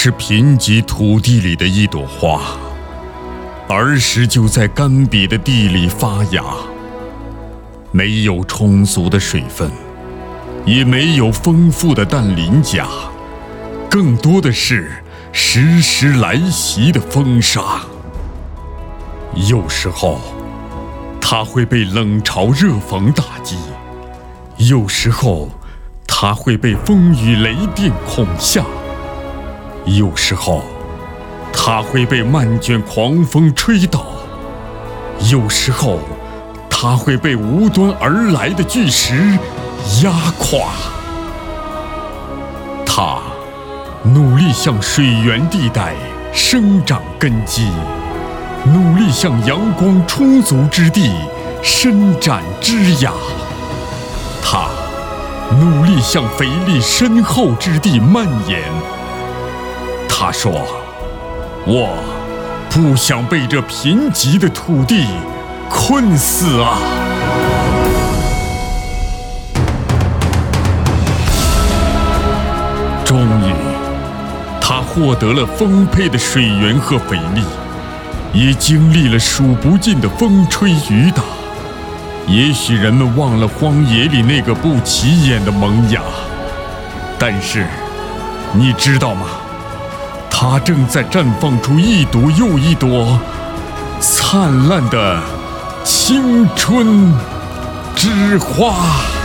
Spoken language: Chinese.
是贫瘠土地里的一朵花，儿时就在干瘪的地里发芽，没有充足的水分，也没有丰富的氮磷钾，更多的是时时来袭的风沙。有时候，它会被冷嘲热讽打击；有时候，它会被风雨雷电恐吓；有时候，它会被漫卷狂风吹倒；有时候，它会被无端而来的巨石压垮。它努力向水源地带生长根基。努力向阳光充足之地伸展枝桠，它努力向肥力深厚之地蔓延。他说：“我不想被这贫瘠的土地困死啊！”终于，他获得了丰沛的水源和肥力。也经历了数不尽的风吹雨打，也许人们忘了荒野里那个不起眼的萌芽，但是你知道吗？它正在绽放出一朵又一朵灿烂的青春之花。